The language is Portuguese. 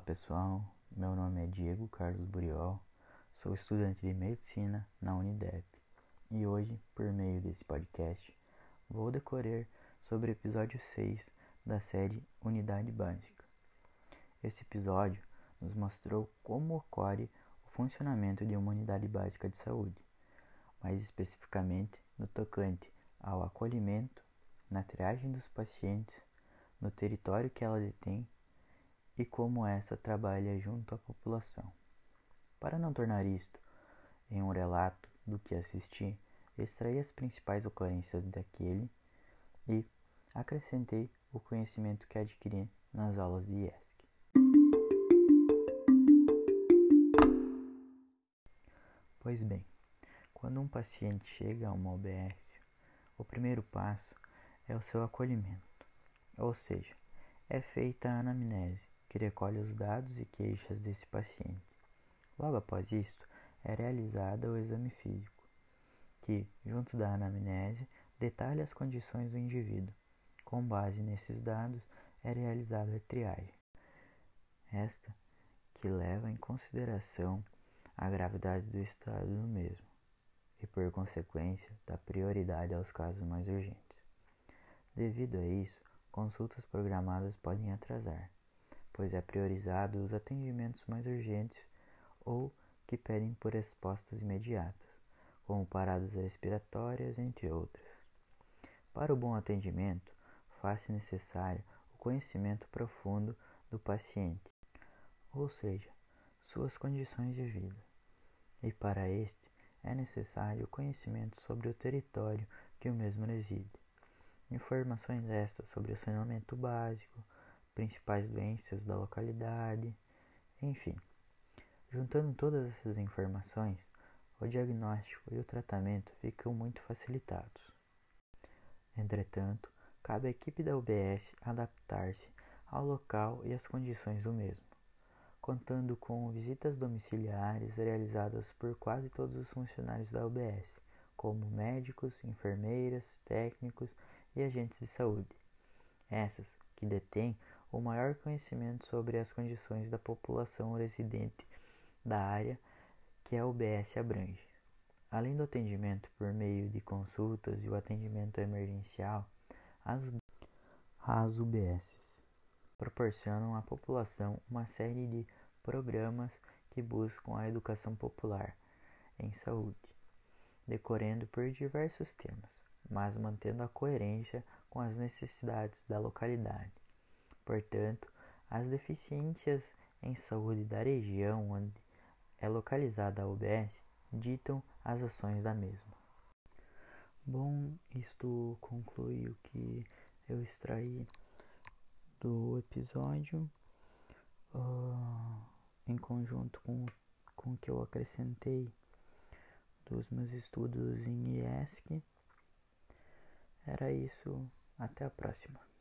pessoal, meu nome é Diego Carlos Buriol, sou estudante de medicina na Unidep. E hoje, por meio desse podcast, vou decorrer sobre o episódio 6 da série Unidade Básica. Esse episódio nos mostrou como ocorre o funcionamento de uma unidade básica de saúde, mais especificamente no tocante ao acolhimento, na triagem dos pacientes, no território que ela detém e como essa trabalha junto à população. Para não tornar isto em um relato do que assisti, extraí as principais ocorrências daquele e acrescentei o conhecimento que adquiri nas aulas de IESC. Pois bem, quando um paciente chega a uma OBS, o primeiro passo é o seu acolhimento, ou seja, é feita a anamnese, que recolhe os dados e queixas desse paciente. Logo após isto, é realizado o exame físico, que, junto da anamnese, detalha as condições do indivíduo. Com base nesses dados, é realizada a triagem. Esta que leva em consideração a gravidade do estado do mesmo e, por consequência, dá prioridade aos casos mais urgentes. Devido a isso, consultas programadas podem atrasar pois é priorizado os atendimentos mais urgentes ou que pedem por respostas imediatas, como paradas respiratórias, entre outras. Para o bom atendimento, faz-se necessário o conhecimento profundo do paciente, ou seja, suas condições de vida. E para este é necessário o conhecimento sobre o território que o mesmo reside. Informações estas sobre o saneamento básico, principais doenças da localidade, enfim. Juntando todas essas informações, o diagnóstico e o tratamento ficam muito facilitados. Entretanto, cabe à equipe da UBS adaptar-se ao local e às condições do mesmo, contando com visitas domiciliares realizadas por quase todos os funcionários da UBS, como médicos, enfermeiras, técnicos e agentes de saúde. Essas que detêm o maior conhecimento sobre as condições da população residente da área que a UBS abrange. Além do atendimento por meio de consultas e o atendimento emergencial, as, as UBSs proporcionam à população uma série de programas que buscam a educação popular em saúde, decorrendo por diversos temas, mas mantendo a coerência com as necessidades da localidade. Portanto, as deficiências em saúde da região onde é localizada a UBS ditam as ações da mesma. Bom, isto conclui o que eu extraí do episódio uh, em conjunto com, com o que eu acrescentei dos meus estudos em IESC. Era isso, até a próxima.